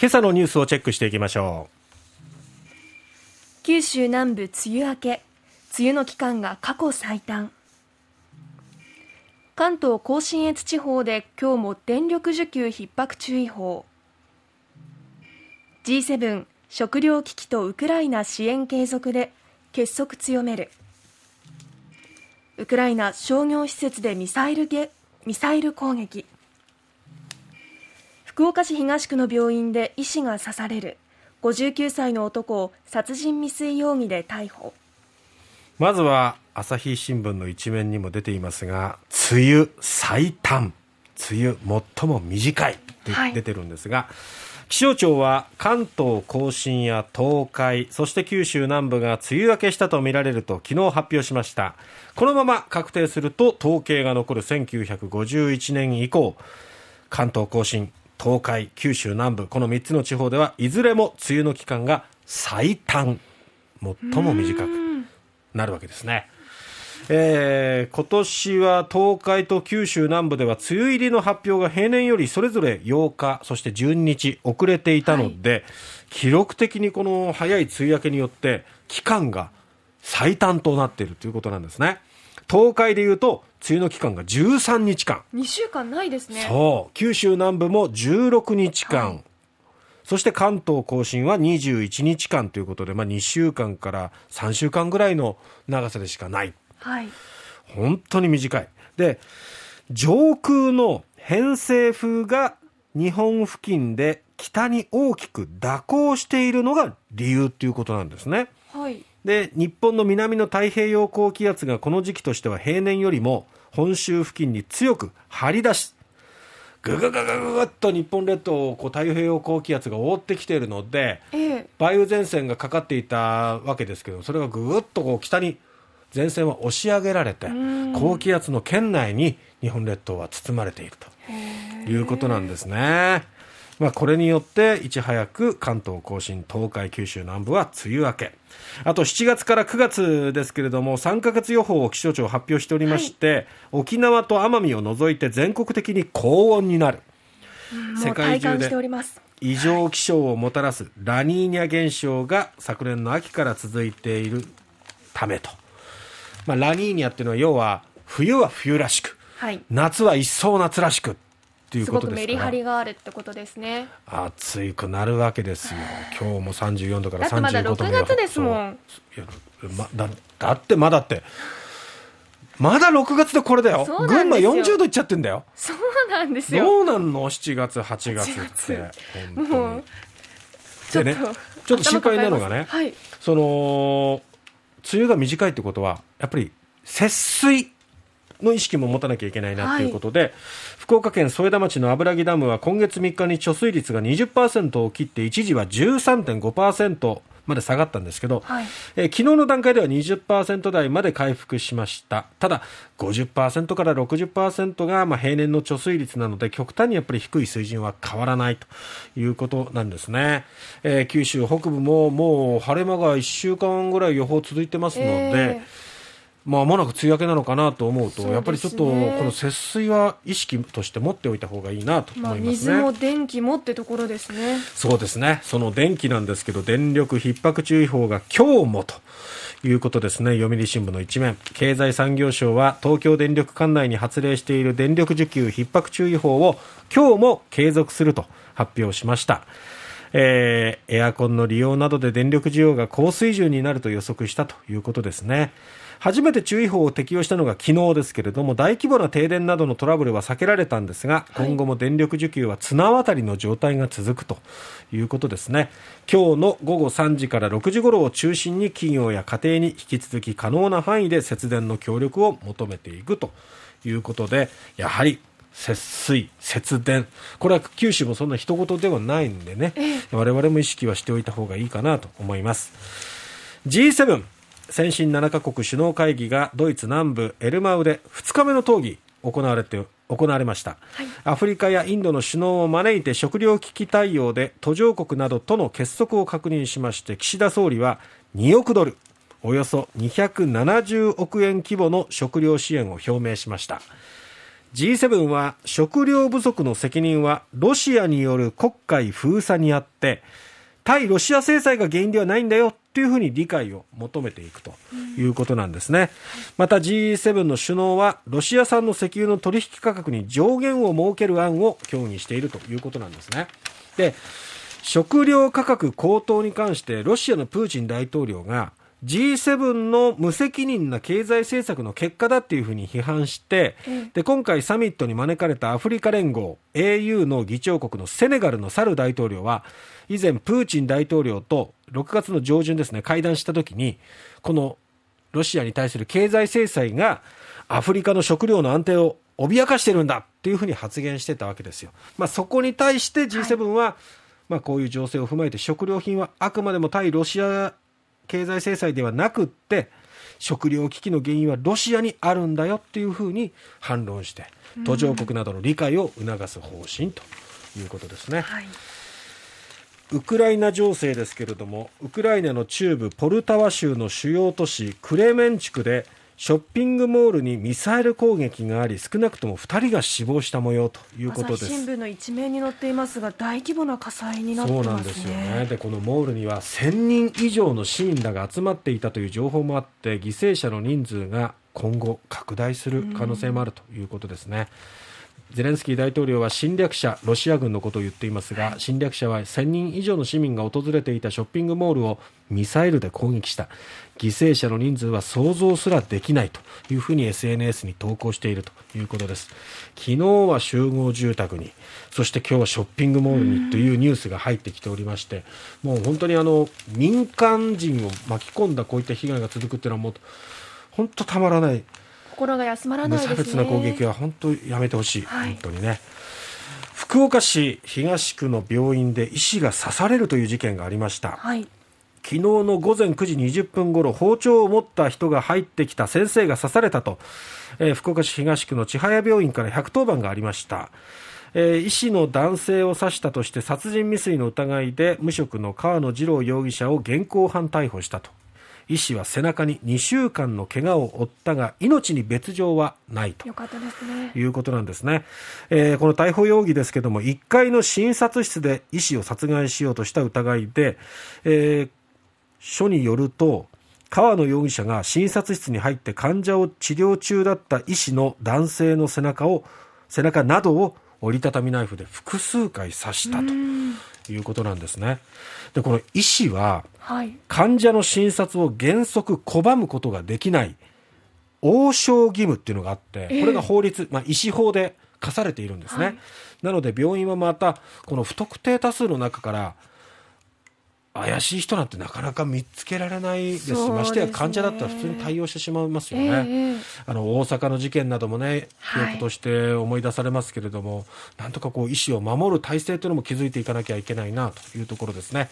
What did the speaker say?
今朝のニュースをチェックしていきましょう。九州南部梅雨明け。梅雨の期間が過去最短。関東甲信越地方で今日も電力需給逼迫注意報。G7 食糧危機とウクライナ支援継続で結束強める。ウクライナ商業施設でミサイルミサイル攻撃。福岡市東区の病院で医師が刺される。59歳の男を殺人未遂容疑で逮捕。まずは朝日新聞の一面にも出ていますが梅雨最短。梅雨最も短いって出てるんですが、はい気象庁は関東甲信や東海そして九州南部が梅雨明けしたとみられると昨日発表しました。このまま確定すると統計が残る1951年以降関東甲信東海九州南部この3つの地方ではいずれも梅雨の期間が最短最も短くなるわけですね。えー、今年は東海と九州南部では梅雨入りの発表が平年よりそれぞれ8日、そして12日遅れていたので、はい、記録的にこの早い梅雨明けによって期間が最短となっているということなんですね。東海でいうと梅雨の期間が13日間。2週間ないですね。そう。九州南部も16日間。はいそして関東甲信は21日間ということで、まあ、2週間から3週間ぐらいの長さでしかないはい、本当に短い。で、上空の偏西風が日本付近で北に大きく蛇行しているのが理由ということなんですね。はい、で、日本の南の太平洋高気圧がこの時期としては平年よりも本州付近に強く張り出し、ぐぐぐぐぐっと日本列島をこう太平洋高気圧が覆ってきているので、ええ、梅雨前線がかかっていたわけですけど、それがぐぐっとこう北に前線は押し上げられて高気圧の圏内に日本列島は包まれているということなんですね。まあ、これによっていち早く関東甲信東海九州南部は梅雨明け。あと7月から9月ですけれども3か月予報を気象庁発表しておりまして、はい、沖縄と奄美を除いて全国的に高温になる。世界中で異常気象をもたらすラニーニャ現象が昨年の秋から続いているためと。まあ、ラニーニャっていうのは要は冬は冬らしく、はい、夏は一層夏らしくっていうことですメリハリがあるってことですね。暑いくなるわけですよ。今日も34度から35度だってまだ6月ですもん。いや、ま、だだってまだって。まだ6月でこれだよ。群馬40度いっちゃってんだよ。そうなんですよ。どうなんの？7月8月って。もうちょっと、ね、ちょっと心配なのがね、はい、その梅雨が短いってことは、やっぱり節水の意識も持たなきゃいけないなということで、はい、福岡県添田町の油木ダムは今月3日に貯水率が20%を切って一時は13.5%まで下がったんですけど、はい、えー、昨日の段階では20%台まで回復しました。ただ50%から60%がまあ平年の貯水率なので極端にやっぱり低い水準は変わらないということなんですね、えー、九州北部ももう晴れ間が1週間ぐらい予報続いてますので、えーまあ、間もなく梅雨明けなのかなと思うと、ね、やっぱりちょっとこの節水は意識として持っておいた方がいいなと思いますね、まあ、水も電気もってところですね。そうですね。その電気なんですけど電力逼迫注意報が今日もということですね。読売新聞の一面。経済産業省は東京電力管内に発令している電力需給逼迫注意報を今日も継続すると発表しました。えー、エアコンの利用などで電力需要が高水準になると予測したということですね。初めて注意報を適用したのが昨日ですけれども大規模な停電などのトラブルは避けられたんですが、今後も電力需給は綱渡りの状態が続くということですね。今日の午後3時から6時頃を中心に企業や家庭に引き続き可能な範囲で節電の協力を求めていくということでやはり節水、節電、これは九州もそんな一言ではないんでね、我々も意識はしておいた方がいいかなと思います。G7 先進7カ国首脳会議がドイツ南部エルマウで2日目の討議行われて行われました、はい、アフリカやインドの首脳を招いて食糧危機対応で途上国などとの結束を確認しまして岸田総理は2億ドルおよそ270億円規模の食糧支援を表明しました。G7 は食料不足の責任はロシアによる黒海封鎖にあって対ロシア制裁が原因ではないんだよというふうに理解を求めていくということなんですね。また G7 の首脳はロシア産の石油の取引価格に上限を設ける案を協議しているということなんですね。で、食料価格高騰に関してロシアのプーチン大統領が G7 の無責任な経済政策の結果だっていうふうに批判して、で今回サミットに招かれたアフリカ連合 AU の議長国のセネガルのサル大統領は以前プーチン大統領と6月の上旬ですね会談した時にこのロシアに対する経済制裁がアフリカの食料の安定を脅かしてるんだっていうふうに発言してたわけですよ。まあ、そこに対して G7 は、はい、まあ、こういう情勢を踏まえて食料品はあくまでも対ロシア経済制裁ではなくって食糧危機の原因はロシアにあるんだよっていうふうに反論して途上国などの理解を促す方針ということですね。はいウクライナ情勢ですけれどもウクライナの中部ポルタワ州の主要都市クレメンチュクでショッピングモールにミサイル攻撃があり少なくとも2人が死亡した模様ということです。新聞の一面に載っていますが大規模な火災になってます、ね、そうなんですよね。でこのモールには1000人以上の市民らが集まっていたという情報もあって犠牲者の人数が今後拡大する可能性もあるということですね。ゼレンスキー大統領は侵略者、ロシア軍のことを言っていますが、侵略者は1000人以上の市民が訪れていたショッピングモールをミサイルで攻撃した。犠牲者の人数は想像すらできないというふうに SNS に投稿しているということです。昨日は集合住宅に、そして今日はショッピングモールにというニュースが入ってきておりまして、もう本当にあの民間人を巻き込んだこういった被害が続くっていうのはもう本当たまらない。心が休まらないね。無差別な攻撃は本当やめてほしい、はい、本当にね。福岡市東区の病院で医師が刺されるという事件がありました、はい、昨日の午前9時20分ごろ包丁を持った人が入ってきた先生が刺されたと、えー、福岡市東区の千早病院から110番がありました。えー、医師の男性を刺したとして殺人未遂の疑いで無職の川野二郎容疑者を現行犯逮捕したと医師は背中に2週間の怪我を負ったが命に別状はないと。いうことなんですね、えー、この逮捕容疑ですけども1階の診察室で医師を殺害しようとした疑いで、えー、書によると川野容疑者が診察室に入って患者を治療中だった医師の男性の背中を背中などを折りたたみナイフで複数回刺したということなんですね。でこの医師は、患者の診察を原則拒むことができない応召義務っていうのがあって、これが法律、まあ、医師法で課されているんですね。はい、なので病院はまたこの不特定多数の中から怪しい人なんてなかなか見つけられないですし、ましてや患者だったら普通に対応してしまいますよね。えー、あの大阪の事件などもね、記憶として思い出されますけれども、はい、なんとかこう医師を守る体制というのも築いていかなきゃいけないなというところですね。